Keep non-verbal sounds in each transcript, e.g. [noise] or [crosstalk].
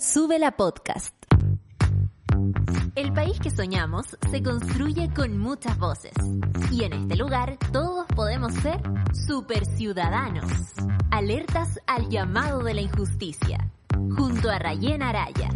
Sube la podcast. El país que soñamos se construye con muchas voces. Y en este lugar todos podemos ser super ciudadanos. Alertas al llamado de la injusticia. Junto a Rayen Araya.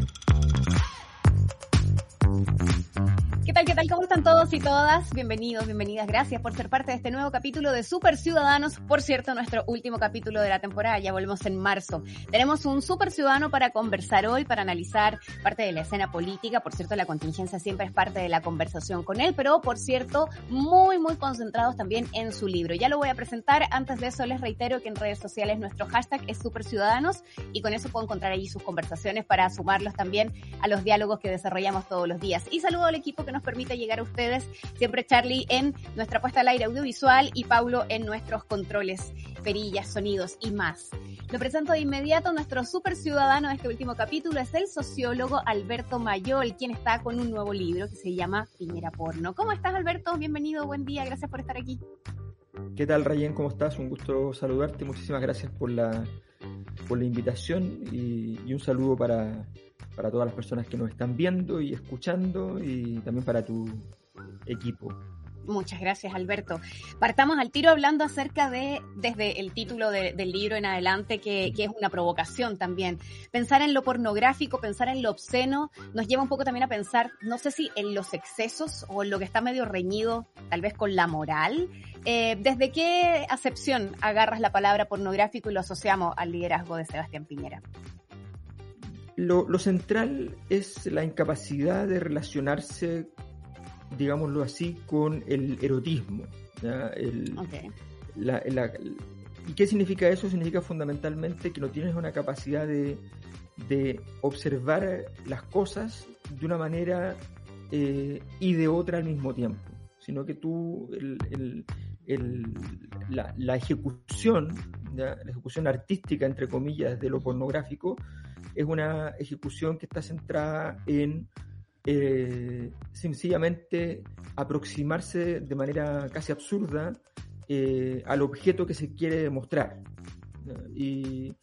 ¿Qué tal, qué tal? ¿Cómo están todos y todas? Bienvenidos, bienvenidas. Gracias por ser parte de este nuevo capítulo de Super Ciudadanos. Por cierto, nuestro último capítulo de la temporada. Ya volvemos en marzo. Tenemos un Super Ciudadano para conversar hoy, para analizar parte de la escena política. Por cierto, la contingencia siempre es parte de la conversación con él, pero por cierto, muy, muy concentrados también en su libro. Ya lo voy a presentar. Antes de eso, les reitero que en redes sociales nuestro hashtag es Super Ciudadanos y con eso puedo encontrar allí sus conversaciones para sumarlos también a los diálogos que desarrollamos todos los días. Y saludo al equipo que nos permite llegar a ustedes. Siempre Charlie en nuestra puesta al aire audiovisual y Paulo en nuestros controles, perillas, sonidos y más. Lo presento de inmediato. Nuestro super ciudadano de este último capítulo es el sociólogo Alberto Mayol, quien está con un nuevo libro que se llama Piñera Porno. ¿Cómo estás, Alberto? Bienvenido, buen día, gracias por estar aquí. ¿Qué tal, Rayen? ¿Cómo estás? Un gusto saludarte. Muchísimas gracias por la, por la invitación y un saludo para, para todas las personas que nos están viendo y escuchando y también para tu equipo. Muchas gracias, Alberto. Partamos al tiro hablando acerca de, desde el título de, del libro en adelante, que, que, es una provocación también. Pensar en lo pornográfico, pensar en lo obsceno, nos lleva un poco también a pensar, no sé si en los excesos o en lo que está medio reñido, tal vez con la moral. Eh, ¿Desde qué acepción agarras la palabra pornográfico y lo asociamos al liderazgo de Sebastián Piñera? Lo, lo, central es la incapacidad de relacionarse, digámoslo así, con el erotismo. El, okay. la, la, ¿Y qué significa eso? Significa fundamentalmente que no tienes una capacidad de, de observar las cosas de una manera eh, y de otra al mismo tiempo, sino que tú, el, el, la, la, ejecución, ¿ya? la ejecución artística, entre comillas, de lo pornográfico, es una ejecución que está centrada en eh, sencillamente aproximarse de manera casi absurda eh, al objeto que se quiere demostrar y,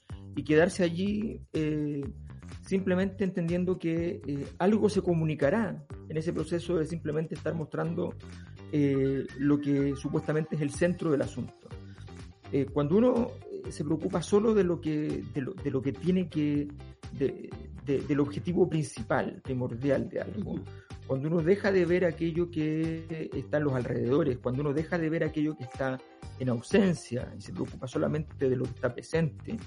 quedarse allí eh, simplemente entendiendo que algo se comunicará en ese proceso de simplemente estar mostrando lo que supuestamente es el centro del asunto. cuando uno se preocupa solo de lo que, de lo, de lo que tiene que, de, de, del objetivo principal, primordial de algo. Cuando uno deja de ver aquello que está en los alrededores, cuando uno deja de ver aquello que está en ausencia y se preocupa solamente de lo que está presente,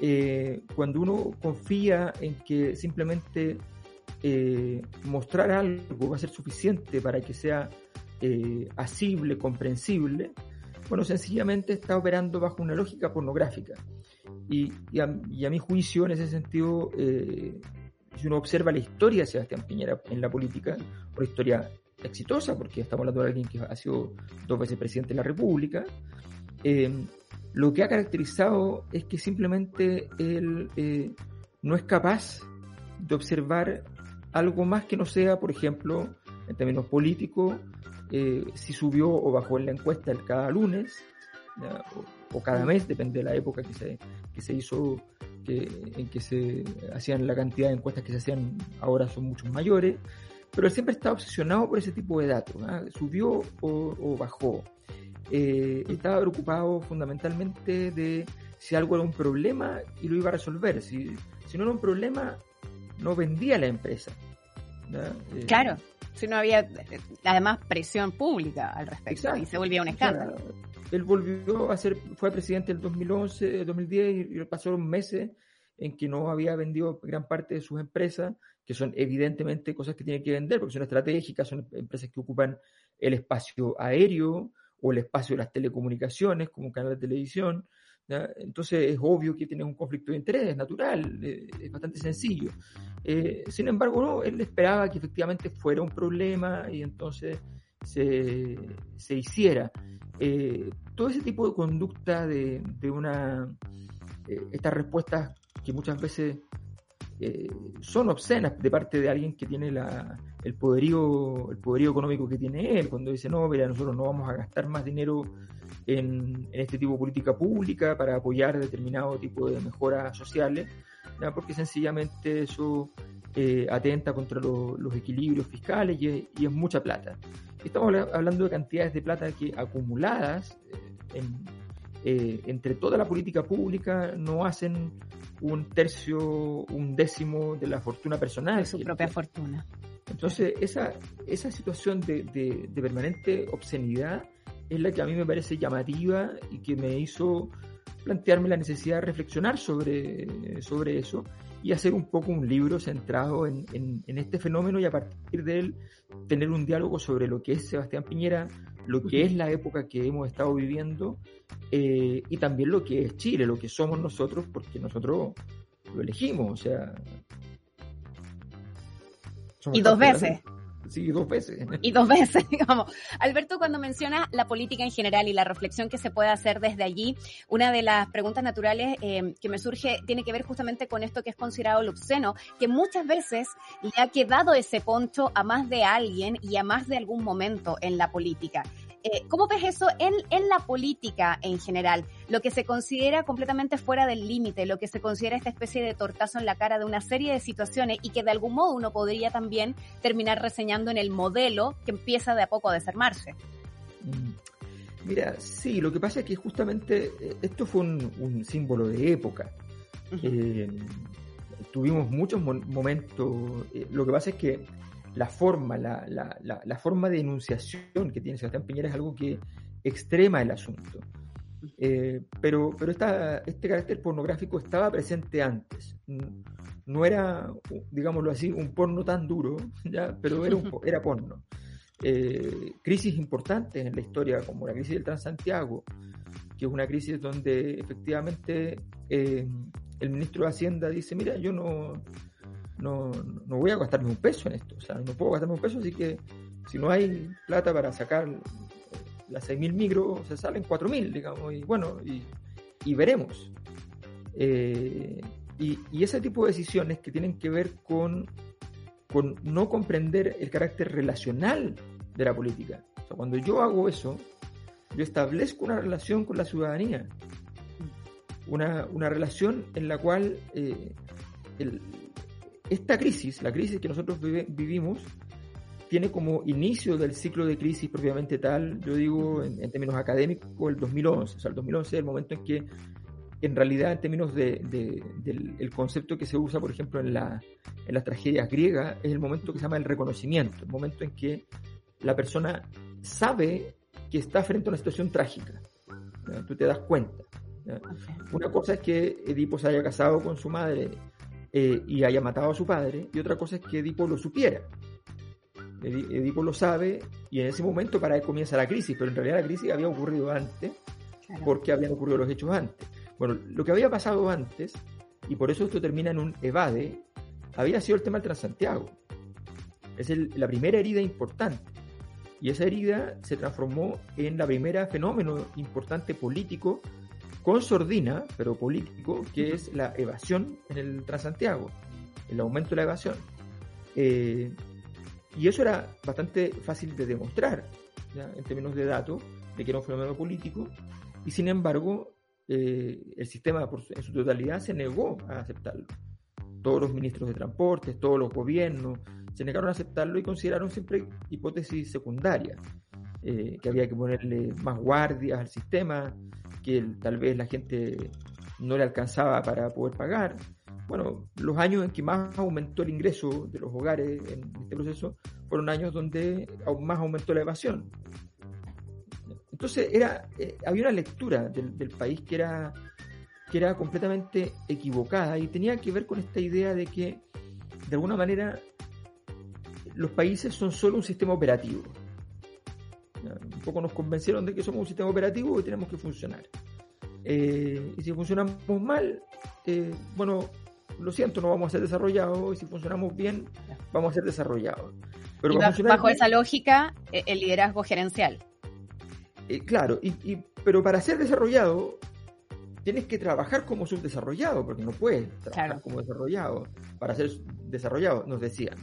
eh, cuando uno confía en que simplemente eh, mostrar algo va a ser suficiente para que sea eh, asible, comprensible, bueno, sencillamente está operando bajo una lógica pornográfica. Y, a, mi juicio, en ese sentido, eh, si uno observa la historia de Sebastián Piñera en la política, una historia exitosa, porque estamos hablando de alguien que ha sido dos veces presidente de la República, eh, lo que ha caracterizado es que simplemente él eh, no es capaz de observar algo más que no sea, por ejemplo, en términos políticos, si subió o bajó en la encuesta el cada lunes. O, o, cada mes, depende de la época que se, que se hizo, que, en que se hacían la cantidad de encuestas que se hacían ahora son mucho mayores, pero él siempre está obsesionado por ese tipo de datos, ¿no? subió o, o bajó. Eh, estaba preocupado fundamentalmente de si algo era un problema y lo iba a resolver. Si, si no era un problema, no vendía la empresa. Eh, claro, si no había además presión pública al respecto exacto, y se volvía un escándalo. Él volvió a ser, fue presidente en 2011, 2010 y pasaron meses en que no había vendido gran parte de sus empresas, que son evidentemente cosas que tiene que vender porque son estratégicas, son empresas que ocupan el espacio aéreo o el espacio de las telecomunicaciones como un canal de televisión. ¿ya? Entonces es obvio que tiene un conflicto de interés, es natural, eh, es bastante sencillo. Eh, sin embargo, no, él esperaba que efectivamente fuera un problema y entonces se, se hiciera. Eh, todo ese tipo de conducta de, de una... Eh, estas respuestas que muchas veces eh, son obscenas de parte de alguien que tiene la, el, poderío, el poderío económico que tiene él, cuando dice, no, mira, nosotros no vamos a gastar más dinero en, en, este tipo de política pública para apoyar determinado tipo de mejoras sociales, porque sencillamente eso atenta contra los equilibrios fiscales y, es mucha plata. Estamos hablando de cantidades de plata que acumuladas entre toda la política pública no hacen un tercio, un décimo de la fortuna personal. De su propia fortuna. Entonces, esa, esa situación de, de, permanente obscenidad es la que a mí me parece llamativa y que me hizo plantearme la necesidad de reflexionar sobre, sobre eso y hacer un poco un libro centrado en, en, este fenómeno y a partir de él tener un diálogo sobre lo que es Sebastián Piñera, lo que es la época que hemos estado viviendo eh, y también lo que es Chile, lo que somos nosotros, porque nosotros lo elegimos, o sea... Y dos veces. Sí, dos veces. Y dos veces, [laughs] digamos. Alberto, cuando menciona la política en general y la reflexión que se puede hacer desde allí, una de las preguntas naturales eh, que me surge tiene que ver justamente con esto que es considerado el obsceno, que muchas veces le ha quedado ese poncho a más de alguien y a más de algún momento en la política. Eh, ¿Cómo ves eso en, en, la política en general? Lo que se considera completamente fuera del límite, lo que se considera esta especie de tortazo en la cara de una serie de situaciones y que de algún modo uno podría también terminar reseñando en el modelo que empieza de a poco a desarmarse. Mm. Mira, sí, lo que pasa es que justamente eh, esto fue un, símbolo de época. Eh, tuvimos muchos momentos, lo que pasa es que la forma, la, la, la, forma de enunciación que tiene Sebastián Piñera es algo que extrema el asunto. Eh, pero pero esta, este carácter pornográfico estaba presente antes. No era, digámoslo así, un porno tan duro, [laughs] ¿ya? pero era, era porno. Eh, crisis importantes en la historia, como la crisis del Transantiago, que es una crisis donde efectivamente eh, el ministro de Hacienda dice, mira, yo no, no, no voy a gastarme un peso en esto, o sea, no puedo gastarme un peso, así que si no hay plata para sacar las 6.000 micros, se salen 4.000, digamos, y bueno, y, veremos. Eh, y, ese tipo de decisiones que tienen que ver con, con no comprender el carácter relacional de la política. O sea, cuando yo hago eso, yo establezco una relación con la ciudadanía, una, una relación en la cual eh, el, esta crisis, la crisis que nosotros vivimos, tiene como inicio del ciclo de crisis propiamente tal, yo digo en, términos académicos, el 2011. O sea, el 2011 es el momento en que, en realidad, en términos de, del concepto que se usa, por ejemplo, en, la, en las tragedias griegas, es el momento que se llama el reconocimiento, el momento en que la persona sabe que está frente a una situación trágica. Tú te das cuenta. Una cosa es que Edipo se haya casado con su madre eh, y haya matado a su padre, y otra cosa es que Edipo lo supiera. Edipo lo sabe y en ese momento para él comienza la crisis, pero en realidad la crisis había ocurrido antes, porque habían ocurrido los hechos antes. Bueno, lo que había pasado antes, y por eso esto termina en un evade, había sido el tema del Transantiago. Es la primera herida importante. Y esa herida se transformó en la primera fenómeno importante político con sordina, pero político, que es la evasión en el Transantiago, el aumento de la evasión. Eh, y eso era bastante fácil de demostrar, en términos de datos, de que era un fenómeno político, y sin embargo, eh, el sistema en su totalidad se negó a aceptarlo. Todos los ministros de transportes, todos los gobiernos, se negaron a aceptarlo y consideraron siempre hipótesis secundarias, eh, que había que ponerle más guardias al sistema, que tal vez la gente no le alcanzaba para poder pagar. Bueno, los años en que más aumentó el ingreso de los hogares en este proceso fueron años donde más aumentó la evasión. Entonces era, eh, había una lectura del, del, país que era, que era completamente equivocada y tenía que ver con esta idea de que, de alguna manera, los países son solo un sistema operativo un poco nos convencieron de que somos un sistema operativo y tenemos que funcionar. Eh, y si funcionamos mal, eh, bueno, lo siento, no vamos a ser desarrollados, y si funcionamos bien, vamos a ser desarrollados. Pero bajo esa lógica, e, el liderazgo gerencial. Eh, claro, y, pero para ser desarrollado, tienes que trabajar como subdesarrollado, porque no puedes trabajar como desarrollado para ser desarrollado, nos decían.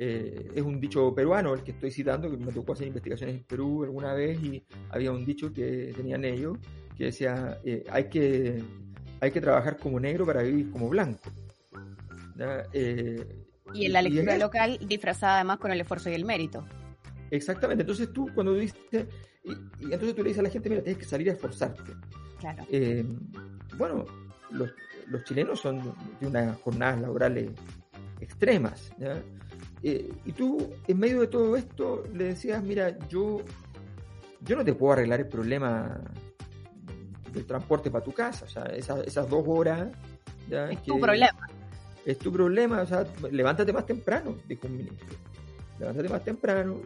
Eh, es un dicho peruano el que estoy citando, que me tocó hacer investigaciones en Perú alguna vez y había un dicho que tenían ellos que decía, eh, hay que hay que trabajar como negro para vivir como blanco. Eh, y en la lectura local disfrazada además con el esfuerzo y el mérito. Exactamente, entonces tú cuando dices, y, entonces tú le dices a la gente, mira, tienes que salir a esforzarte. Claro. Eh, bueno, los, los, chilenos son de unas jornadas laborales extremas. Eh, y tú, en medio de todo esto, le decías, mira, yo, yo no te puedo arreglar el problema del transporte para tu casa, o sea, esas, dos horas... es tu problema. Es tu problema, o sea, levántate más temprano, dijo un ministro. Levántate más temprano,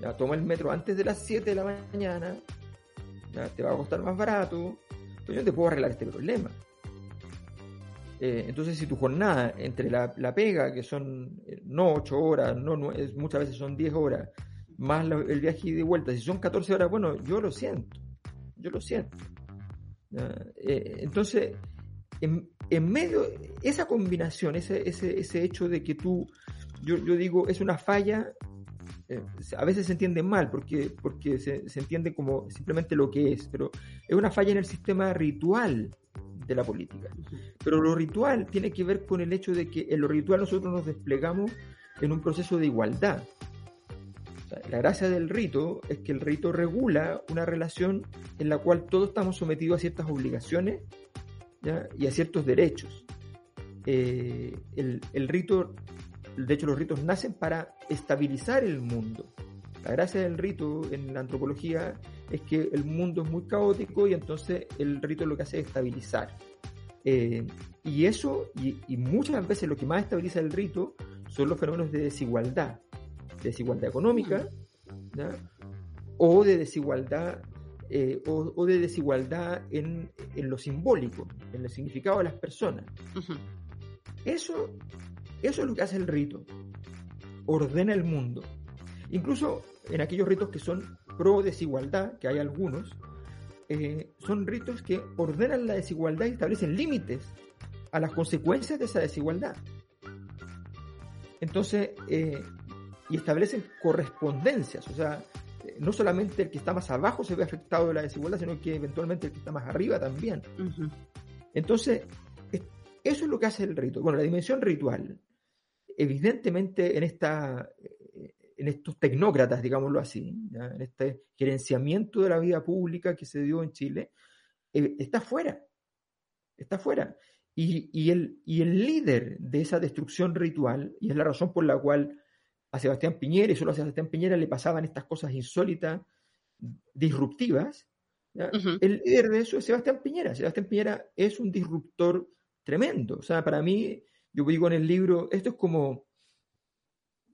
ya, toma el metro antes de las 7 de la mañana, ya, te va a costar más barato, pero yo no te puedo arreglar este problema. Eh, entonces, si tu jornada entre la, pega, que son eh, no 8 horas, no, muchas veces son 10 horas, más el viaje y de vuelta, si son 14 horas, bueno, yo lo siento, yo lo siento. Eh, entonces, en, medio, esa combinación, ese, ese, ese hecho de que tú, yo, yo digo, es una falla, a veces se entiende mal porque, porque se, se entiende como simplemente lo que es, pero es una falla en el sistema ritual de la política. Pero lo ritual tiene que ver con el hecho de que en lo ritual nosotros nos desplegamos en un proceso de igualdad. la gracia del rito es que el rito regula una relación en la cual todos estamos sometidos a ciertas obligaciones y a ciertos derechos. Eh, el, el rito, de hecho los ritos nacen para estabilizar el mundo. La gracia del rito en la antropología es que el mundo es muy caótico y entonces el rito lo que hace es estabilizar. Eh, y eso, y, muchas veces lo que más estabiliza el rito son los fenómenos de desigualdad, desigualdad económica, o de desigualdad, eh, o, de desigualdad en, lo simbólico, en el significado de las personas. Eso, eso es lo que hace el rito, ordena el mundo. Incluso en aquellos ritos que son pro desigualdad, que hay algunos, eh, son ritos que ordenan la desigualdad y establecen límites a las consecuencias de esa desigualdad. Entonces, eh, y establecen correspondencias, o sea, no solamente el que está más abajo se ve afectado de la desigualdad, sino que eventualmente el que está más arriba también. Entonces, eso es lo que hace el rito. Bueno, la dimensión ritual, evidentemente en esta en estos tecnócratas, digámoslo así, en este gerenciamiento de la vida pública que se dio en Chile, eh, está fuera, está fuera. Y, el, y el líder de esa destrucción ritual, y es la razón por la cual a Sebastián Piñera y solo a Sebastián Piñera le pasaban estas cosas insólitas, disruptivas, el líder de eso es Sebastián Piñera. Sebastián Piñera es un disruptor tremendo. O sea, para mí, yo digo en el libro, esto es como...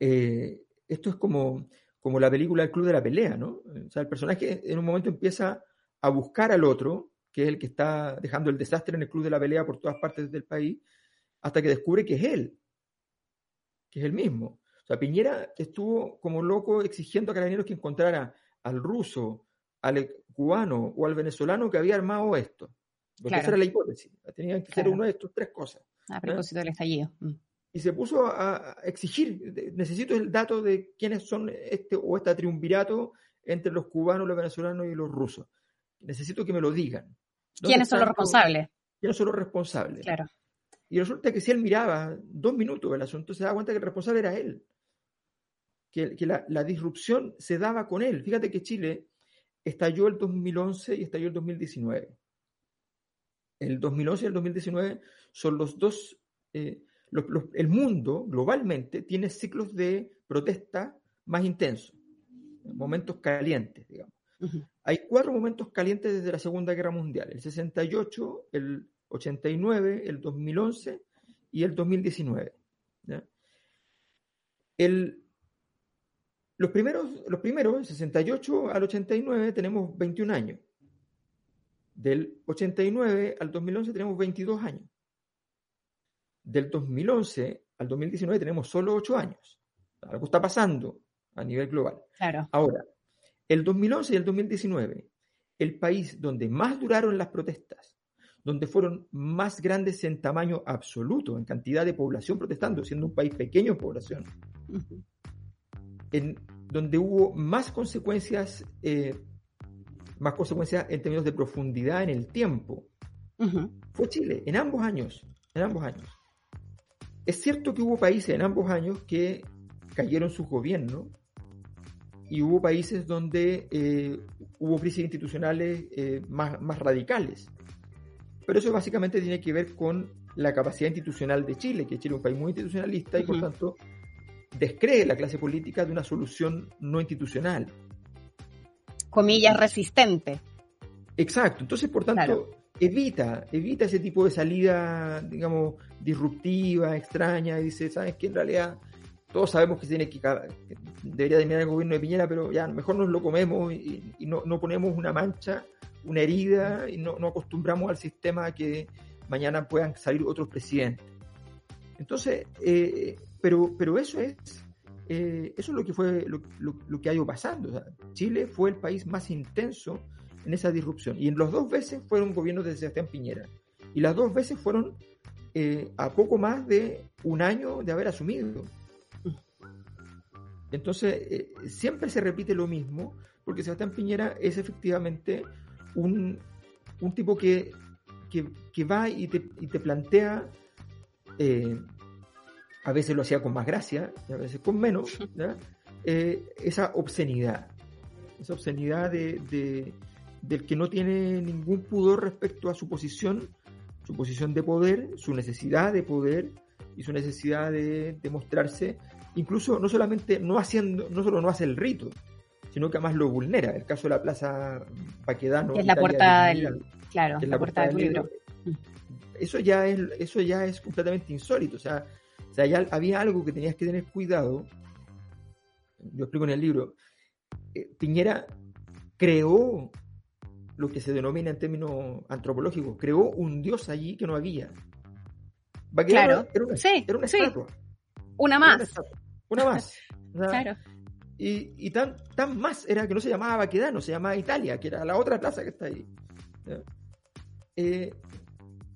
Eh, esto es como, como la película El Club de la Pelea, ¿no? O sea, el personaje en un momento empieza a buscar al otro, que es el que está dejando el desastre en el Club de la Pelea por todas partes del país, hasta que descubre que es él, que es el mismo. O sea, Piñera estuvo como loco exigiendo a Carabineros que encontrara al ruso, al cubano o al venezolano que había armado esto. Porque esa era la hipótesis. Tenían que ser uno de estos tres cosas. A propósito del estallido. Mm y se puso a, exigir, necesito el dato de quiénes son este o este triunvirato entre los cubanos, los venezolanos y los rusos. Necesito que me lo digan. ¿Quiénes son los responsables? ¿Quiénes son los responsables? Claro. Y resulta que si él miraba dos minutos el asunto, se da cuenta que el responsable era él. Que, la, la, disrupción se daba con él. Fíjate que Chile estalló el 2011 y estalló el 2019. El 2011 y el 2019 son los dos eh, el mundo globalmente tiene ciclos de protesta más intensos, momentos calientes, digamos. Hay cuatro momentos calientes desde la Segunda Guerra Mundial, el 68, el 89, el 2011 y el 2019. El, los, primeros, los primeros, el 68 al 89, tenemos 21 años. Del 89 al 2011 tenemos 22 años del 2011 al 2019 tenemos solo ocho años. Algo está pasando a nivel global. Claro. Ahora, el 2011 y el 2019, el país donde más duraron las protestas, donde fueron más grandes en tamaño absoluto, en cantidad de población protestando, siendo un país pequeño en población, en donde hubo más consecuencias, eh, más consecuencias en términos de profundidad en el tiempo, fue Chile, en ambos años, en ambos años. Es cierto que hubo países en ambos años que cayeron sus gobiernos y hubo países donde eh, hubo crisis institucionales eh, más, más radicales. Pero eso básicamente tiene que ver con la capacidad institucional de Chile, que Chile es un país muy institucionalista y por tanto descree la clase política de una solución no institucional. Comillas resistente. Exacto, entonces por tanto evita, evita ese tipo de salida, digamos, disruptiva, extraña, y dice, ¿sabes qué? En realidad todos sabemos que, tiene que, debería terminar el gobierno de Piñera, pero ya mejor nos lo comemos y, no, no, ponemos una mancha, una herida y no, no, acostumbramos al sistema a que mañana puedan salir otros presidentes. Entonces, eh, pero, pero eso es eh, eso es lo que fue lo, lo, que ha ido pasando. Chile fue el país más intenso en esa disrupción. Y en los dos veces fueron gobiernos de Sebastián Piñera. Y las dos veces fueron eh, a poco más de un año de haber asumido. Entonces, eh, siempre se repite lo mismo, porque Sebastián Piñera es efectivamente un, un tipo que, que, va y te, y te plantea, eh, a veces lo hacía con más gracia, a veces con menos, [laughs] esa obscenidad, esa obscenidad de, del que no tiene ningún pudor respecto a su posición, su posición de poder, su necesidad de poder y su necesidad de demostrarse, incluso no solamente no haciendo, no solo no hace el rito, sino que además lo vulnera. El caso de la Plaza Paquedano. es la portada del, claro, la, portada del libro. Eso ya es, eso ya es completamente insólito. O sea, o sea, ya había algo que tenías que tener cuidado. Yo explico en el libro. Eh, Piñera creó lo que se denomina en términos antropológicos, creó un dios allí que no había. claro. era, una, sí, era una estatua. Una más. [laughs] Una, más. claro. Y, y, tan, tan más era que no se llamaba Baquedano, se llamaba Italia, que era la otra plaza que está ahí. Eh,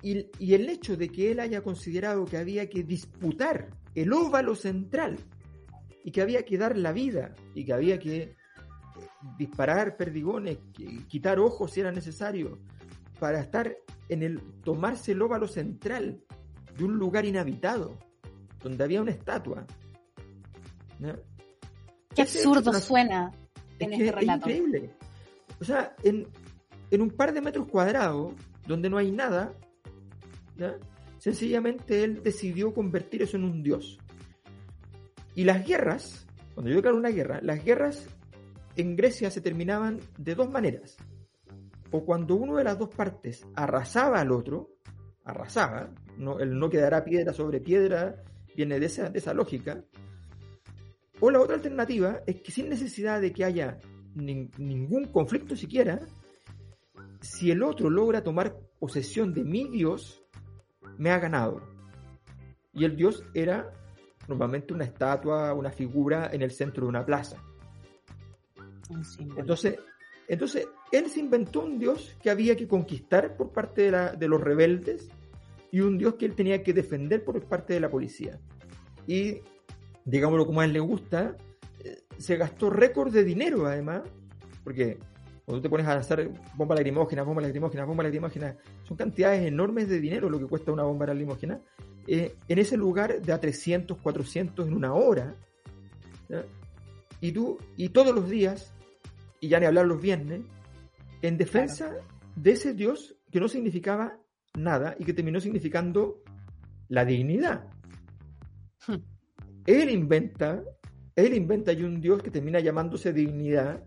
y, y, el hecho de que él haya considerado que había que disputar el óvalo central y que había que dar la vida y que había que disparar perdigones, quitar ojos si era necesario, para estar en el tomarse el óvalo central de un lugar inhabitado, donde había una estatua. Qué absurdo suena en este relato. Es increíble. O sea, en, en, un par de metros cuadrados, donde no hay nada, sencillamente él decidió convertir eso en un dios. Y las guerras, cuando yo declaro una guerra, las guerras en Grecia se terminaban de dos maneras. O cuando uno de las dos partes arrasaba al otro, arrasaba, no, el no quedará piedra sobre piedra, viene de esa, de esa lógica. O la otra alternativa es que sin necesidad de que haya ningún conflicto siquiera, si el otro logra tomar posesión de mi Dios, me ha ganado. Y el Dios era normalmente una estatua, una figura en el centro de una plaza. Entonces, entonces, él se inventó un dios que había que conquistar por parte de, los rebeldes y un dios que él tenía que defender por parte de la policía. Y, digámoslo como a él le gusta, eh, se gastó récord de dinero además, porque cuando te pones a lanzar bombas lacrimógenas, bombas lacrimógenas, bombas lacrimógenas, son cantidades enormes de dinero lo que cuesta una bomba lacrimógena. Eh, en ese lugar de a 300, 400 en una hora. Y tú, y todos los días, y ya ni hablar los viernes, en defensa de ese Dios que no significaba nada y que terminó significando la dignidad. Hmm. Él inventa, él inventa y un Dios que termina llamándose dignidad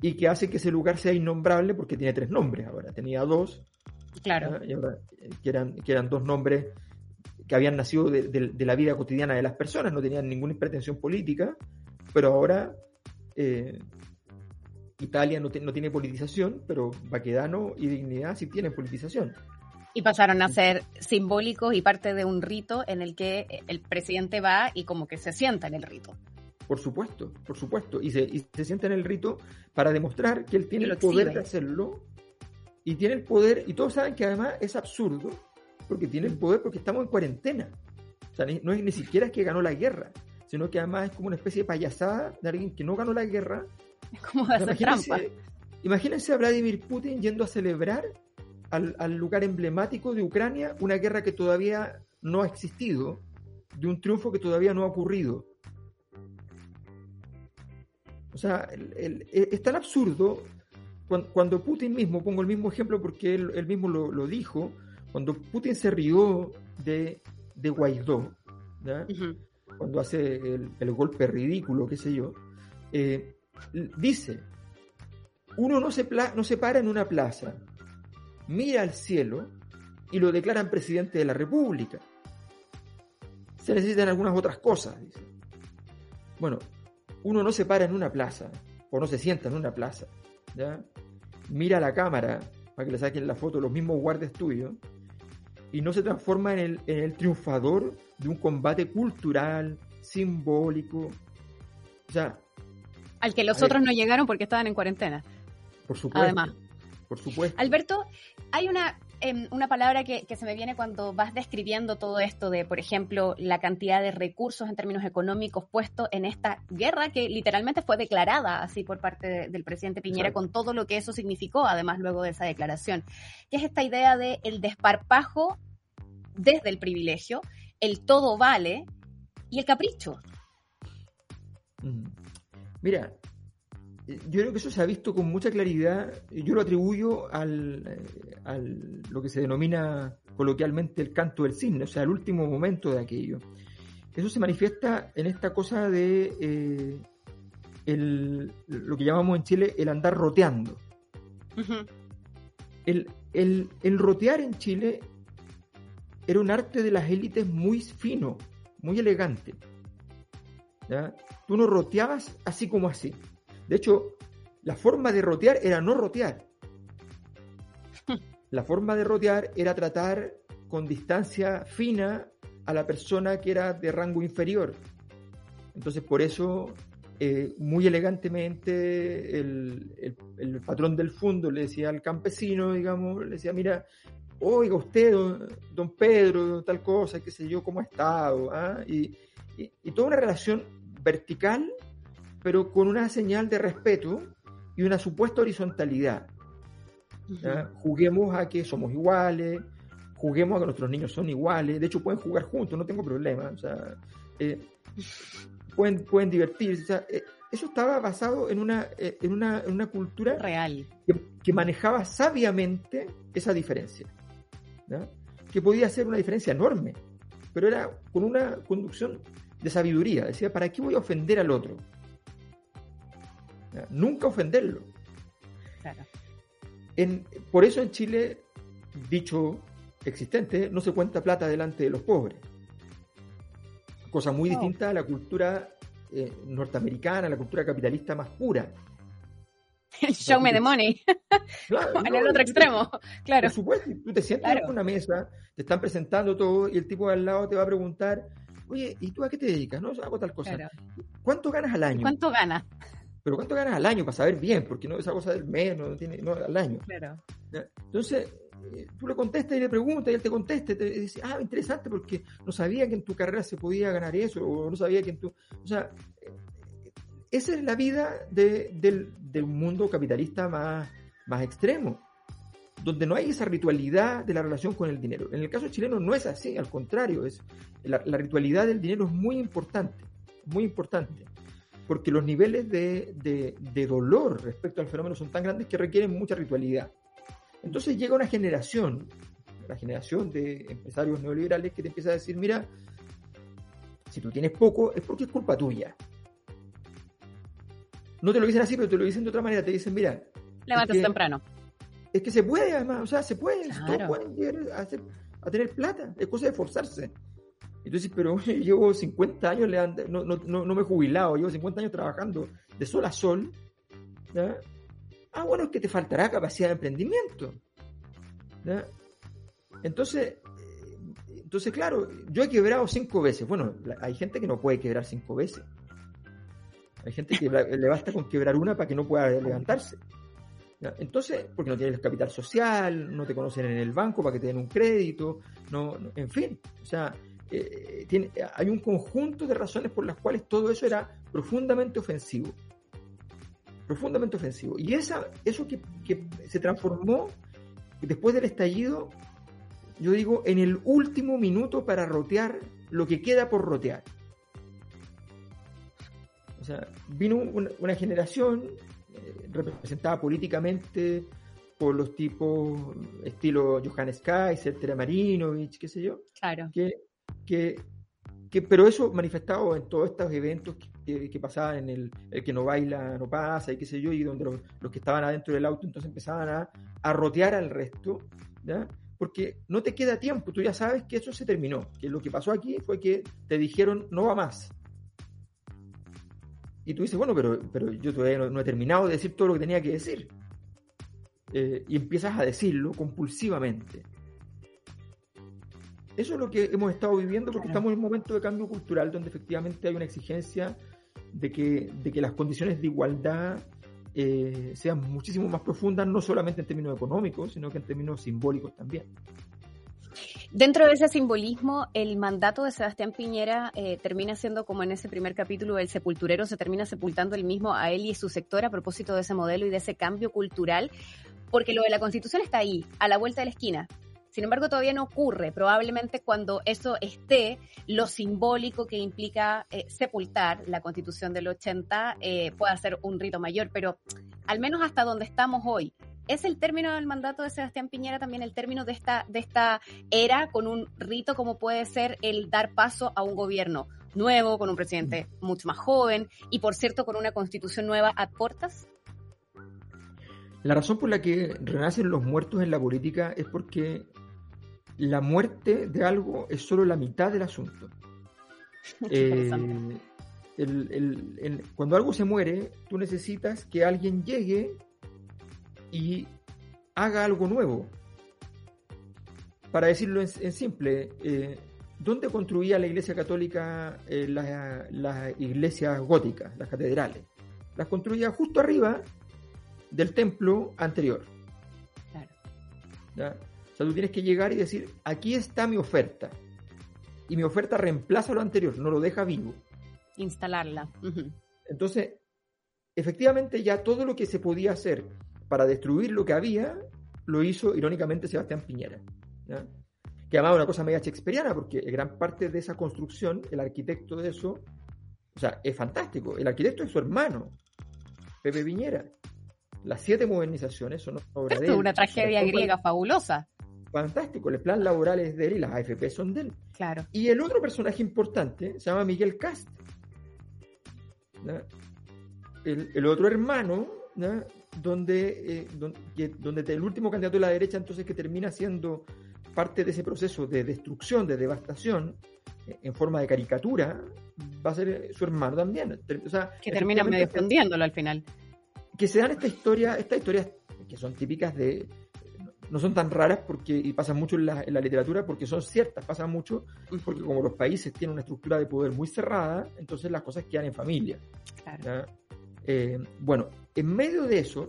y que hace que ese lugar sea innombrable porque tiene tres nombres ahora. Tenía dos. Claro. que, eran, que eran dos nombres que habían nacido de, de, la vida cotidiana de las personas, no tenían ninguna pretensión política, pero ahora eh, Italia no, tiene politización, pero Baquedano y Dignidad sí tienen politización. Y pasaron a ser simbólicos y parte de un rito en el que el presidente va y como que se sienta en el rito. Por supuesto, por supuesto. Y se, sienta en el rito para demostrar que él tiene el poder de hacerlo. Y tiene el poder, y todos saben que además es absurdo, porque tiene el poder porque estamos en cuarentena. O sea, no es ni siquiera que ganó la guerra, sino que además es como una especie de payasada de alguien que no ganó la guerra como hacer imagínense, trampa. Imagínense a Vladimir Putin yendo a celebrar al, lugar emblemático de Ucrania, una guerra que todavía no ha existido, de un triunfo que todavía no ha ocurrido. O sea, es tan absurdo cuando, Putin mismo, pongo el mismo ejemplo porque él, mismo lo, dijo, cuando Putin se rió de, de Guaidó, cuando hace el, golpe ridículo, qué sé yo, eh, dice, uno no se, no se para en una plaza, mira al cielo y lo declaran presidente de la República. Se necesitan algunas otras cosas, dice. Bueno, uno no se para en una plaza, o no se sienta en una plaza, mira la cámara para que le saquen la foto los mismos guardias tuyos y no se transforma en el, en el triunfador de un combate cultural, simbólico. O al que los otros no llegaron porque estaban en cuarentena. Por supuesto. Además. Por supuesto. Alberto, hay una Em, una palabra que, se me viene cuando vas describiendo todo esto de, por ejemplo, la cantidad de recursos en términos económicos puestos en esta guerra que literalmente fue declarada así por parte del presidente Piñera con todo lo que eso significó, además luego de esa declaración, que es esta idea de el desparpajo desde el privilegio, el todo vale y el capricho. Mira, yo creo que eso se ha visto con mucha claridad. Yo lo atribuyo al, eh, lo que se denomina coloquialmente el canto del cisne, o sea, el último momento de aquello. Eso se manifiesta en esta cosa de eh, lo que llamamos en Chile el andar roteando. el, el, rotear en Chile era un arte de las élites muy fino, muy elegante. Tú no roteabas así como así. De hecho, la forma de rotear era no rotear. [laughs] La forma de rotear era tratar con distancia fina a la persona que era de rango inferior. Entonces, por eso, eh, muy elegantemente, el, patrón del fondo le decía al campesino, digamos, le decía, mira, oiga usted, don, Pedro, tal cosa, qué sé yo, cómo ha estado. ¿ah? y, toda una relación vertical pero con una señal de respeto y una supuesta horizontalidad. Juguemos a que somos iguales, juguemos a que nuestros niños son iguales, de hecho pueden jugar juntos, no tengo problema, o sea, eh, pueden, pueden divertirse. Eh, eso estaba basado en una, eh, en una, en una cultura real. que, manejaba sabiamente esa diferencia, que podía ser una diferencia enorme, pero era con una conducción de sabiduría. Decía, ¿para qué voy a ofender al otro? Nunca ofenderlo. por eso en Chile, dicho existente, no se cuenta plata delante de los pobres. Cosa muy distinta a la cultura eh, norteamericana, la cultura capitalista más pura. Show me the money. [laughs] [laughs] en el otro extremo, claro. Por supuesto, tú te sientas en una mesa, te están presentando todo y el tipo de al lado te va a preguntar, oye, ¿y tú a qué te dedicas? No, hago tal cosa. ¿Cuánto ganas al año? ¿Cuánto ganas? pero ¿cuánto ganas al año para saber bien? Porque no esa cosa del mes, no tiene, no, al año. Claro. Entonces, eh, tú le contestas y le preguntas y él te contesta y te dice, ah, interesante porque no sabía que en tu carrera se podía ganar eso, o no sabía que en tu... O sea, esa es la vida de, del, un mundo capitalista más, más extremo, donde no hay esa ritualidad de la relación con el dinero. En el caso chileno no es así, al contrario, es, la, ritualidad del dinero es muy importante, muy importante porque los niveles de, dolor respecto al fenómeno son tan grandes que requieren mucha ritualidad. Entonces llega una generación, la generación de empresarios neoliberales que te empieza a decir, mira, si tú tienes poco es porque es culpa tuya. No te lo dicen así, pero te lo dicen de otra manera, te dicen, mira... Levántate temprano. Es que se puede, además, o sea, se puede, todos pueden llegar a tener plata, es cosa de esforzarse. Entonces, pero [laughs] llevo 50 años, no, no, no, me he jubilado, llevo 50 años trabajando de sol a sol. Ah, bueno, es que te faltará capacidad de emprendimiento. Entonces, eh, entonces, claro, yo he quebrado cinco veces. Bueno, hay gente que no puede quebrar cinco veces. Hay gente que le basta con quebrar una para que no pueda levantarse. Entonces, porque no tienes capital social, no te conocen en el banco para que te den un crédito, no en fin. O sea, eh, tiene, hay un conjunto de razones por las cuales todo eso era profundamente ofensivo. Profundamente ofensivo. Y esa, eso que, se transformó después del estallido, yo digo, en el último minuto para rotear lo que queda por rotear. O sea, vino una, generación eh, representada políticamente por los tipos estilo Johannes Kaiser, Marinovich, qué sé yo. Claro. Que, que, que, pero eso manifestado en todos estos eventos que, que, pasaban en el, el, que no baila, no pasa, y qué sé yo, y donde los, que estaban adentro del auto entonces empezaban a, a rotear al resto, ¿ya? porque no te queda tiempo, tú ya sabes que eso se terminó, que lo que pasó aquí fue que te dijeron no va más. Y tú dices, bueno, pero, pero yo todavía no, he terminado de decir todo lo que tenía que decir. Eh, y empiezas a decirlo compulsivamente. Eso es lo que hemos estado viviendo porque estamos en un momento de cambio cultural donde efectivamente hay una exigencia de que, de que las condiciones de igualdad eh, sean muchísimo más profundas, no solamente en términos económicos, sino que en términos simbólicos también. Dentro de ese simbolismo, el mandato de Sebastián Piñera eh, termina siendo como en ese primer capítulo, el sepulturero se termina sepultando el mismo a él y su sector a propósito de ese modelo y de ese cambio cultural, porque lo de la constitución está ahí, a la vuelta de la esquina. Sin embargo, todavía no ocurre. Probablemente cuando eso esté, lo simbólico que implica eh, sepultar la constitución del 80 eh, pueda ser un rito mayor, pero al menos hasta donde estamos hoy, ¿Es el término del mandato de Sebastián Piñera también el término de esta, de esta era con un rito como puede ser el dar paso a un gobierno nuevo, con un presidente mucho más joven y, por cierto, con una constitución nueva a puertas? La razón por la que renacen los muertos en la política es porque la muerte de algo es solo la mitad del asunto. [laughs] Eh, cuando algo se muere, tú necesitas que alguien llegue y haga algo nuevo. Para decirlo en, simple, eh, ¿dónde construía la Iglesia Católica eh, las, iglesias góticas, las catedrales? Las construía justo arriba del templo anterior. Claro. O sea, tú tienes que llegar y decir, aquí está mi oferta. Y mi oferta reemplaza lo anterior, no lo deja vivo. Instalarla. Entonces, efectivamente ya todo lo que se podía hacer para destruir lo que había, lo hizo irónicamente Sebastián Piñera. Que además una cosa media shakespeariana, porque gran parte de esa construcción, el arquitecto de eso, o sea, es fantástico. El arquitecto es su hermano, Pepe Piñera. Las siete modernizaciones son obra de él. una tragedia griega fabulosa. Fantástico, el plan laboral es de él y las AFP son de él. Claro. Y el otro personaje importante se llama Miguel Cast. El, el, otro hermano donde, eh, donde, el último candidato de la derecha entonces que termina siendo parte de ese proceso de destrucción, de devastación, eh, en forma de caricatura, va a ser su hermano también. que termina medio escondiéndolo al final. Que se dan esta historia, estas historias que son típicas de, no son tan raras porque y pasan mucho en la, literatura porque son ciertas, pasan mucho porque como los países tienen una estructura de poder muy cerrada, entonces las cosas quedan en familia. Eh, bueno, en medio de eso,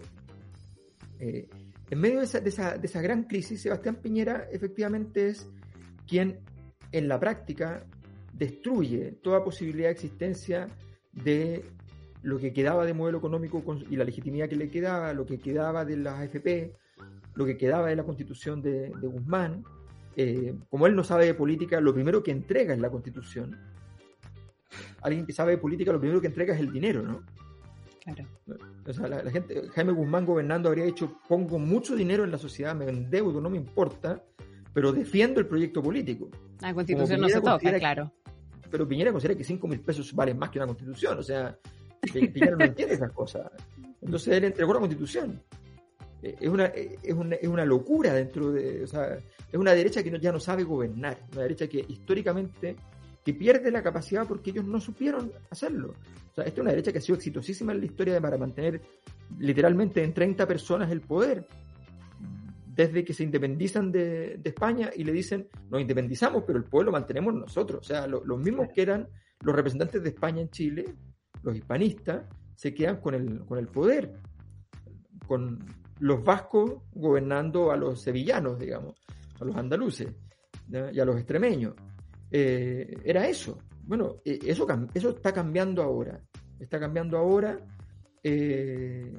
eh, en medio de esa, de, esa, gran crisis, Sebastián Piñera efectivamente es quien en la práctica destruye toda posibilidad de existencia de lo que quedaba de modelo económico y la legitimidad que le quedaba, lo que quedaba de las AFP, lo que quedaba de la constitución de, Guzmán. Eh, como él no sabe de política, lo primero que entrega es la constitución. Alguien que sabe de política, lo primero que entrega es el dinero, ¿no? Claro. O sea, la, gente, Jaime Guzmán gobernando habría dicho, pongo mucho dinero en la sociedad, me endeudo, no me importa, pero defiendo el proyecto político. La constitución no se toca, claro. Pero Piñera considera que 5 mil pesos valen más que una constitución, o sea, Piñera no [laughs] entiende esas cosas. Entonces él entregó la constitución. Eh, es una, eh, es una, es una locura dentro de, o sea, es una derecha que ya no sabe gobernar, una derecha que históricamente que pierde la capacidad porque ellos no supieron hacerlo. O sea, esta es una derecha que ha sido exitosísima en la historia para mantener literalmente en 30 personas el poder. Desde que se independizan de, España y le dicen, nos independizamos, pero el poder lo mantenemos nosotros. O sea, los mismos que eran los representantes de España en Chile, los hispanistas, se quedan con el, con el poder. Con los vascos gobernando a los sevillanos, digamos, a los andaluces y a los extremeños. Eh, era eso. Bueno, eh, eso, eso está cambiando ahora. Está cambiando ahora. Eh,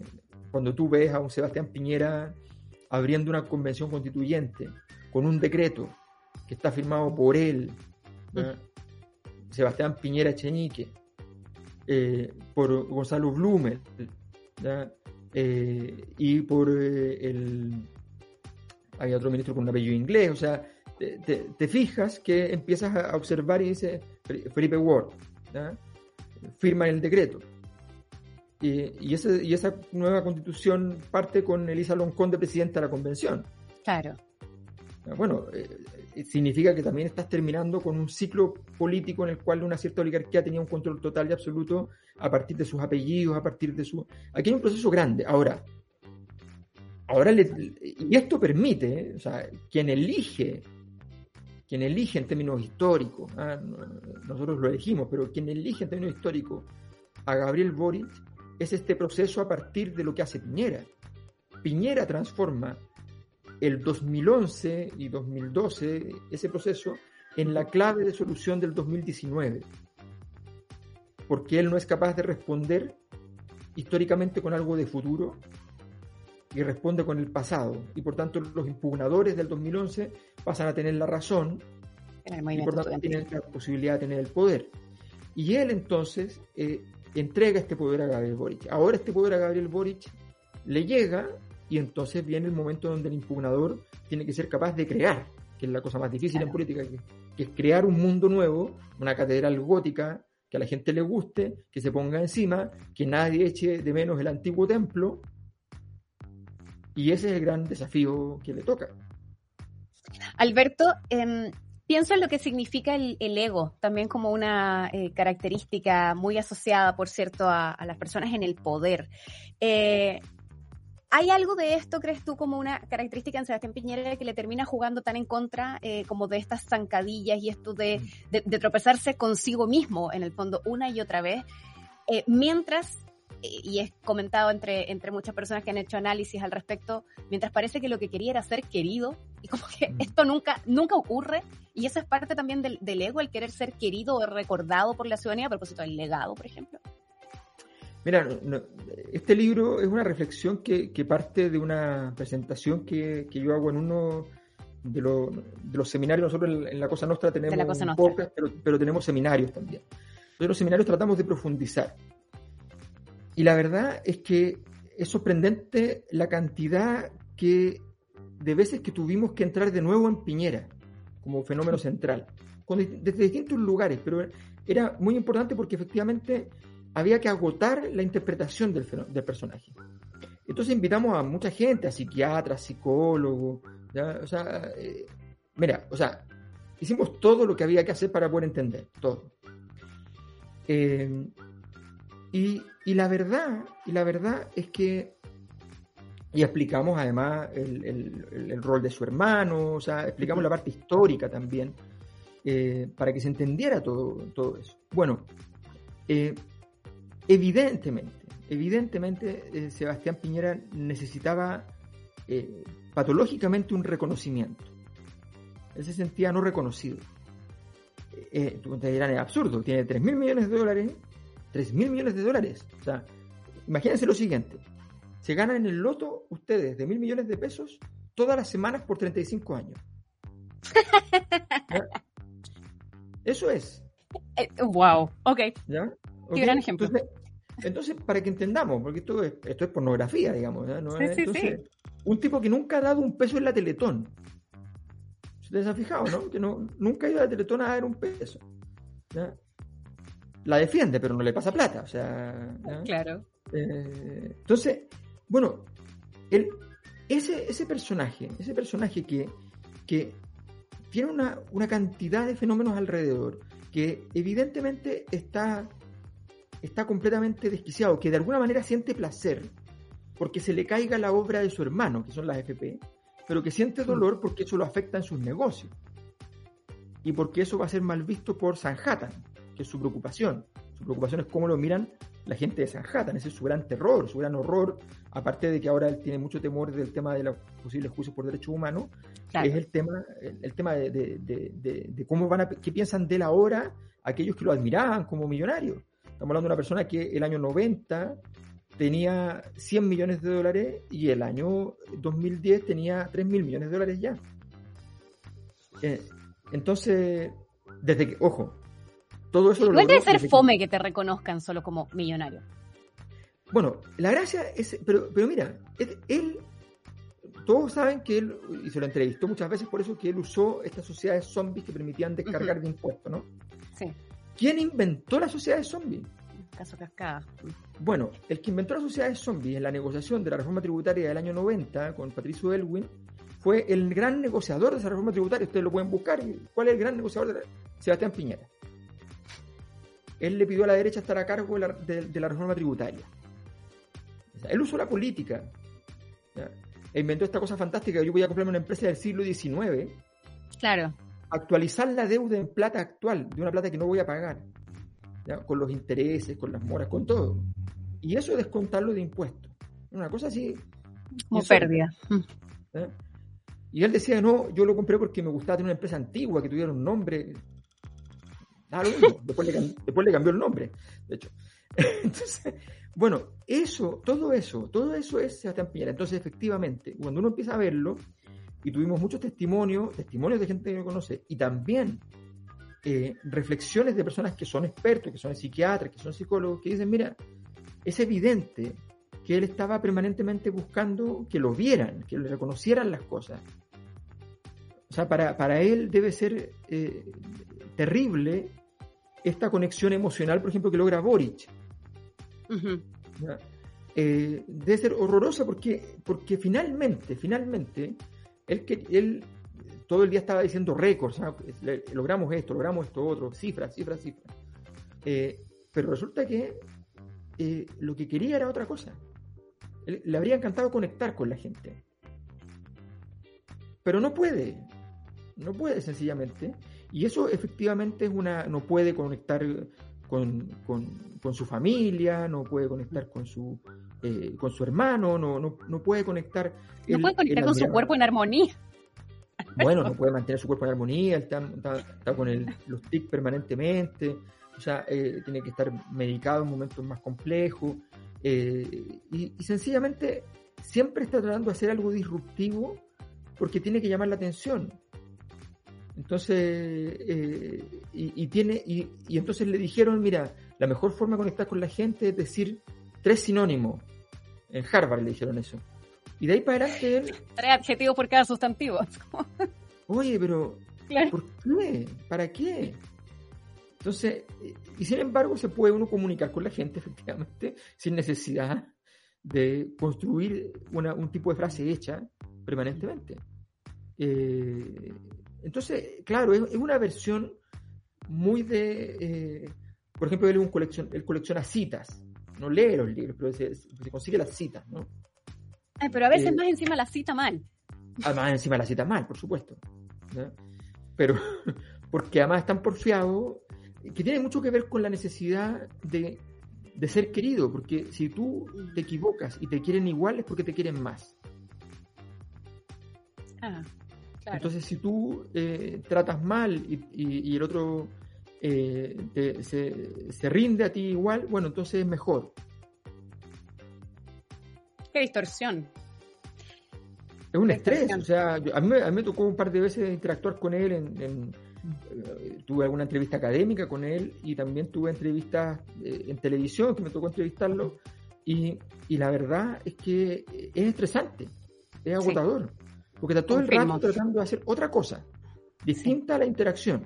cuando tú ves a un Sebastián Piñera abriendo una convención constituyente con un decreto que está firmado por él, Sebastián Piñera Echeñique, eh, por Gonzalo Blumel eh, y por eh, el... Hay otro ministro con un apellido inglés, o sea, te, fijas que empiezas a observar y dice Felipe Ward, firma el decreto. Y, y, ese, y, esa nueva constitución parte con Elisa Loncón de presidenta de la convención. Claro. Bueno, significa que también estás terminando con un ciclo político en el cual una cierta oligarquía tenía un control total y absoluto a partir de sus apellidos, a partir de su... Aquí hay un proceso grande. Ahora, ahora y esto permite, o sea, quien elige, quien elige en términos históricos, ¿ah? nosotros lo elegimos, pero quien elige en términos históricos a Gabriel Boric es este proceso a partir de lo que hace Piñera. Piñera transforma el 2011 y 2012, ese proceso, en la clave de solución del 2019. Porque él no es capaz de responder históricamente con algo de futuro y responde con el pasado. Y por tanto los impugnadores del 2011 pasan a tener la razón y por tanto tienen la posibilidad de tener el poder. Y él entonces eh, entrega este poder a Gabriel Boric. Ahora este poder a Gabriel Boric le llega y entonces viene el momento donde el impugnador tiene que ser capaz de crear, que es la cosa más difícil en política, que, es crear un mundo nuevo, una catedral gótica que a la gente le guste, que se ponga encima, que nadie eche de menos el antiguo templo. Y ese es el gran desafío que le toca. Alberto, eh, pienso en lo que significa el, ego, también como una eh, característica muy asociada, por cierto, a, las personas en el poder. Eh, ¿Hay algo de esto, crees tú, como una característica en Sebastián Piñera que le termina jugando tan en contra eh, como de estas zancadillas y esto de, tropezarse consigo mismo, en el fondo, una y otra vez? Eh, mientras, y es comentado entre, entre muchas personas que han hecho análisis al respecto, mientras parece que lo que quería era ser querido, y como que esto nunca, nunca ocurre, y eso es parte también del, del ego, el querer ser querido o recordado por la ciudadanía a propósito del legado, por ejemplo. Mira, este libro es una reflexión que, parte de una presentación que, yo hago en uno de, los seminarios. Nosotros en, la Cosa Nostra tenemos un podcast, pero, tenemos seminarios también. En los seminarios tratamos de profundizar. Y la verdad es que es sorprendente la cantidad que de veces que tuvimos que entrar de nuevo en Piñera como fenómeno central, desde distintos lugares, pero era muy importante porque efectivamente había que agotar la interpretación del, del personaje. Entonces invitamos a mucha gente, a psiquiatras, psicólogos, o sea, eh, mira, o sea, hicimos todo lo que había que hacer para poder entender, todo. Eh, y, y, la verdad, y la verdad es que, y explicamos además el, el, el rol de su hermano, o sea, explicamos la parte histórica también, eh, para que se entendiera todo, todo eso. Bueno, Evidentemente, evidentemente eh, Sebastián Piñera necesitaba eh, patológicamente un reconocimiento. Él se sentía no reconocido. Eh, tú te dirán, es absurdo, tiene 3 mil millones de dólares, 3 mil millones de dólares. O sea, imagínense lo siguiente, se ganan en el loto ustedes de mil millones de pesos todas las semanas por 35 años. [laughs] Eso es. wow, ok. ¿Ya? Qué gran ejemplo. Entonces, para que entendamos, porque esto es, esto es pornografía, digamos. entonces, un tipo que nunca ha dado un peso en la Teletón. ¿Se ha fijado, no? Que no, nunca ha ido a la Teletón a dar un peso. La defiende, pero no le pasa plata. O sea. Claro. Eh, entonces, bueno, el, ese, ese personaje, ese personaje que, que tiene una, una cantidad de fenómenos alrededor, que evidentemente está está completamente desquiciado, que de alguna manera siente placer porque se le caiga la obra de su hermano, que son las FP, pero que siente dolor porque eso lo afecta en sus negocios. Y porque eso va a ser mal visto por Sanhattan, que es su preocupación. Su preocupación es cómo lo miran la gente de Sanhattan, ese es su gran terror, su gran horror, aparte de que ahora él tiene mucho temor del tema de los posibles juicios por derechos humanos, es el tema, el, tema de, de, cómo van a, qué piensan de él ahora aquellos que lo admiraban como millonario. Estamos hablando de una persona que el año 90 tenía 100 millones de dólares y el año 2010 tenía 3 mil millones de dólares ya. Eh, entonces, desde que, ojo, todo eso lo debe ser fome que... te reconozcan solo como millonario. Bueno, la gracia es, pero, pero mira, él, todos saben que él, y se lo entrevistó muchas veces por eso, que él usó estas sociedades zombies que permitían descargar de impuestos, ¿no? Sí. ¿Quién inventó las sociedades zombies? Caso Cascada. Bueno, el que inventó las sociedades zombies en la negociación de la reforma tributaria del año 90 con Patricio Elwin fue el gran negociador de esa reforma tributaria. Ustedes lo pueden buscar. ¿Cuál es el gran negociador? De Sebastián Piñera. Él le pidió a la derecha estar a cargo de la, reforma tributaria. él usó la política. E inventó esta cosa fantástica. Yo voy a comprarme una empresa del siglo XIX. Claro. Actualizar la deuda en plata actual, de una plata que no voy a pagar con los intereses, con las moras, con todo. Y eso es descontarlo de impuestos. Una cosa así. Como pérdida. Y él decía, no, yo lo compré porque me gustaba tener una empresa antigua que tuviera un nombre. Ah, después, le, cambió el nombre, de hecho. [laughs] Entonces, bueno, eso, todo eso, todo eso es Sebastián Piñera. Entonces, efectivamente, cuando uno empieza a verlo, y tuvimos muchos testimonios, testimonios de gente que me conoce, y también eh, reflexiones de personas que son expertos, que son psiquiatras, que son psicólogos, que dicen, mira, es evidente que él estaba permanentemente buscando que lo vieran, que le reconocieran las cosas. O sea, para, él debe ser eh, terrible esta conexión emocional, por ejemplo, que logra Boric. Eh, debe ser horrorosa porque, porque finalmente, finalmente, él, él todo el día estaba diciendo récords, logramos esto, logramos esto otro, cifras, cifras, cifras. Eh, pero resulta que eh, lo que quería era otra cosa. Le habría encantado conectar con la gente. Pero no puede. No puede sencillamente. Y eso efectivamente es una. no puede conectar con, su familia, no puede conectar con su eh, con su hermano, no, no, puede conectar. No puede conectar con su cuerpo en armonía. [laughs] Bueno, no puede mantener su cuerpo en armonía, está, con los tics permanentemente, o sea, eh, tiene que estar medicado en momentos más complejos, eh, y, sencillamente siempre está tratando de hacer algo disruptivo porque tiene que llamar la atención. Entonces, eh, y, tiene, y, y entonces le dijeron, mira, la mejor forma de conectar con la gente es decir tres sinónimos. En Harvard le dijeron eso. Y de ahí para adelante él... Tres adjetivos por cada sustantivo. [laughs] Oye, pero ¿por qué? ¿Para qué? Entonces, y sin embargo se puede uno comunicar con la gente efectivamente sin necesidad de construir un tipo de frase hecha permanentemente. Eh, entonces, claro, es, una versión muy de... Eh, por ejemplo, él, un coleccion, él colecciona citas, no lee los libros, pero se, se consigue las citas, ¿no? pero a veces eh, más encima la cita mal. Además, encima la cita mal, por supuesto. Pero, [laughs] porque además están porfiados, que tiene mucho que ver con la necesidad de, ser querido, porque si tú te equivocas y te quieren igual es porque te quieren más. Ah, Entonces, si tú eh, tratas mal y, el otro eh, se, se, rinde a ti igual, bueno, entonces es mejor. Qué distorsión. Es un estrés, o sea, a, mí, me tocó un par de veces interactuar con él, en, eh, tuve alguna entrevista académica con él y también tuve entrevistas eh, en televisión que me tocó entrevistarlo y, la verdad es que es estresante, es agotador, porque está todo el rato tratando de hacer otra cosa, distinta a la interacción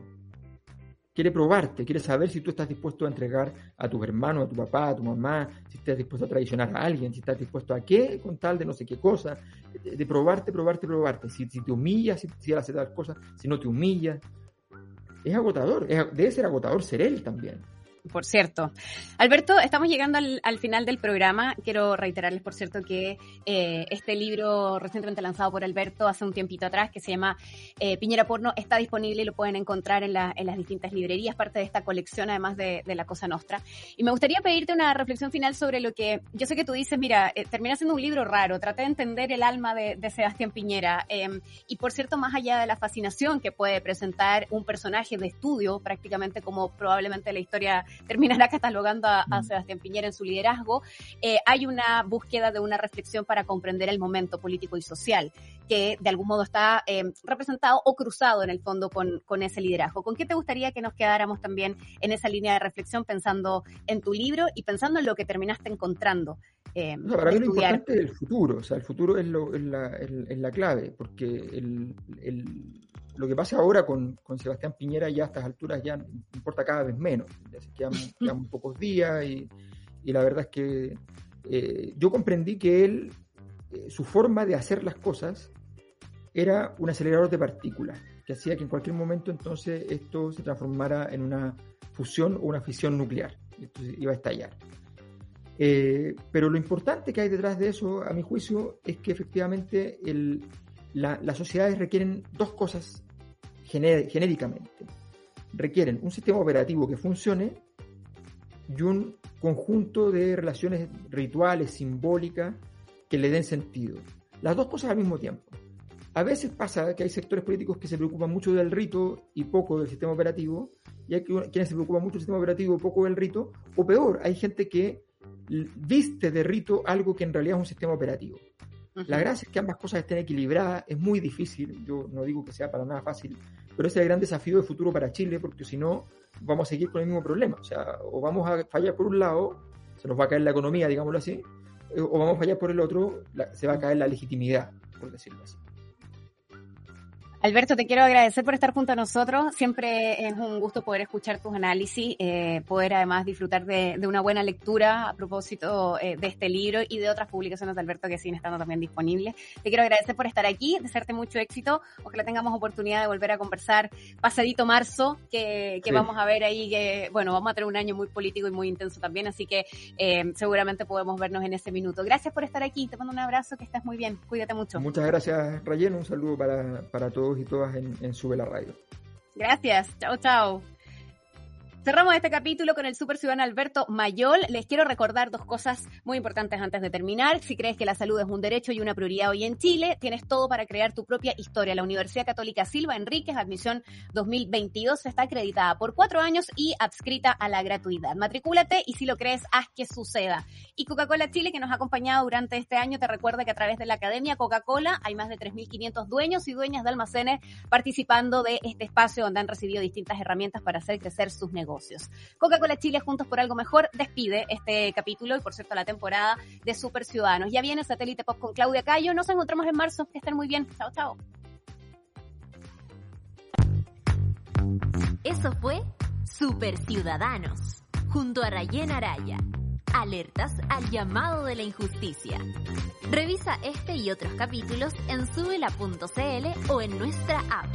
quiere probarte, quiere saber si tú estás dispuesto a entregar a tus hermanos, a tu papá, a tu mamá, si estás dispuesto a traicionar a alguien, si estás dispuesto a qué, con tal de no sé qué cosa, de, probarte, probarte, probarte. Si, si te humillas, si, si haces tal cosas, si no te humillas. Es agotador, debe ser agotador ser él también por cierto. Alberto, estamos llegando al, final del programa. Quiero reiterarles, por cierto, que eh, este libro recientemente lanzado por Alberto hace un tiempito atrás, que se llama eh, Piñera Porno, está disponible y lo pueden encontrar en, las distintas librerías, parte de esta colección, además de, La Cosa Nostra. Y me gustaría pedirte una reflexión final sobre lo que yo sé que tú dices, mira, eh, termina siendo un libro raro, traté de entender el alma de, de Sebastián Piñera. Em, y por cierto, más allá de la fascinación que puede presentar un personaje de estudio, prácticamente como probablemente la historia terminará catalogando a, mm. Sebastián Piñera en su liderazgo, eh, hay una búsqueda de una reflexión para comprender el momento político y social que de algún modo está eh, representado o cruzado en el fondo con, con ese liderazgo. ¿Con qué te gustaría que nos quedáramos también en esa línea de reflexión pensando en tu libro y pensando en lo que terminaste encontrando? Eh, para mí lo importante es el futuro, o sea, el futuro es, lo, es, la, es la, clave, porque el, el, lo que pasa ahora con, con, Sebastián Piñera ya a estas alturas ya importa cada vez menos, ya se quedan, quedan pocos días y, y, la verdad es que eh, yo comprendí que él, eh, su forma de hacer las cosas era un acelerador de partículas, que hacía que en cualquier momento entonces esto se transformara en una fusión o una fisión nuclear, entonces iba a estallar. Eh, pero lo importante que hay detrás de eso, a mi juicio, es que efectivamente las sociedades requieren dos cosas genéricamente. Requieren un sistema operativo que funcione y un conjunto de relaciones rituales, simbólicas, que le den sentido. Las dos cosas al mismo tiempo. A veces pasa que hay sectores políticos que se preocupan mucho del rito y poco del sistema operativo, y hay quienes se preocupan mucho del sistema operativo y poco del rito, o peor, hay gente que viste de rito algo que en realidad es un sistema operativo. La gracia es que ambas cosas estén equilibradas, es muy difícil, yo no digo que sea para nada fácil, pero ese es el gran desafío de futuro para Chile, porque si no, vamos a seguir con el mismo problema. O sea, o vamos a fallar por un lado, se nos va a caer la economía, digámoslo así, eh, o vamos a fallar por el otro, se va a caer la legitimidad, por decirlo así. Alberto, te quiero agradecer por estar junto a nosotros. Siempre es un gusto poder escuchar tus análisis, eh, poder además disfrutar de, una buena lectura a propósito eh, de este libro y de otras publicaciones de Alberto que siguen estando también disponibles. Te quiero agradecer por estar aquí, desearte mucho éxito. Ojalá tengamos oportunidad de volver a conversar pasadito marzo, que, vamos a ver ahí que, bueno, vamos a tener un año muy político y muy intenso también, así que eh, seguramente podemos vernos en ese minuto. Gracias por estar aquí, te mando un abrazo, que estés muy bien, cuídate mucho. Muchas gracias, Rayen, un saludo para, para todos y todas en, en Sube la Radio. Gracias, chao, chao. Cerramos este capítulo con el super ciudadano Alberto Mayol. Les quiero recordar dos cosas muy importantes antes de terminar. Si crees que la salud es un derecho y una prioridad hoy en Chile, tienes todo para crear tu propia historia. La Universidad Católica Silva Enríquez, admisión 2022, está acreditada por cuatro años y adscrita a la gratuidad. Matricúlate y si lo crees, haz que suceda. Y Coca-Cola Chile, que nos ha acompañado durante este año, te recuerda que a través de la Academia Coca-Cola hay más de 3.500 dueños y dueñas de almacenes participando de este espacio donde han recibido distintas herramientas para hacer crecer sus negocios. Coca-Cola Chile, Juntos por Algo Mejor, despide este capítulo y, por cierto, la temporada de Super Ciudadanos. Ya viene Satélite Pop con Claudia Cayo. Nos encontramos en marzo. Que estén muy bien. Chao, chao. Eso fue Super Ciudadanos, junto a Rayen Araya. Alertas al llamado de la injusticia. Revisa este y otros capítulos en subela.cl o en nuestra app.